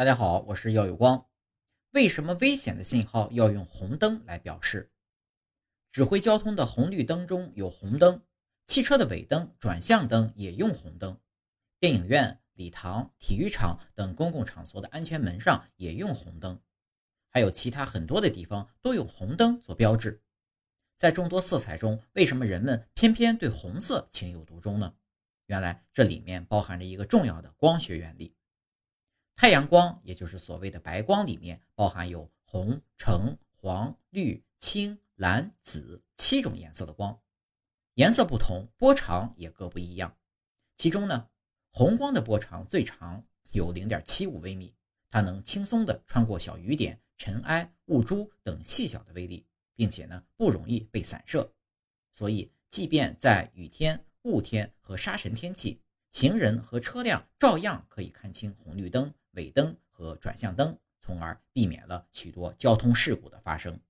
大家好，我是耀有光。为什么危险的信号要用红灯来表示？指挥交通的红绿灯中有红灯，汽车的尾灯、转向灯也用红灯，电影院、礼堂、体育场等公共场所的安全门上也用红灯，还有其他很多的地方都有红灯做标志。在众多色彩中，为什么人们偏偏对红色情有独钟呢？原来这里面包含着一个重要的光学原理。太阳光，也就是所谓的白光，里面包含有红、橙、黄、绿、青、蓝、紫七种颜色的光，颜色不同，波长也各不一样。其中呢，红光的波长最长，有零点七五微米，它能轻松地穿过小雨点、尘埃、雾珠等细小的微粒，并且呢不容易被散射，所以即便在雨天、雾天和沙尘天气，行人和车辆照样可以看清红绿灯。尾灯和转向灯，从而避免了许多交通事故的发生。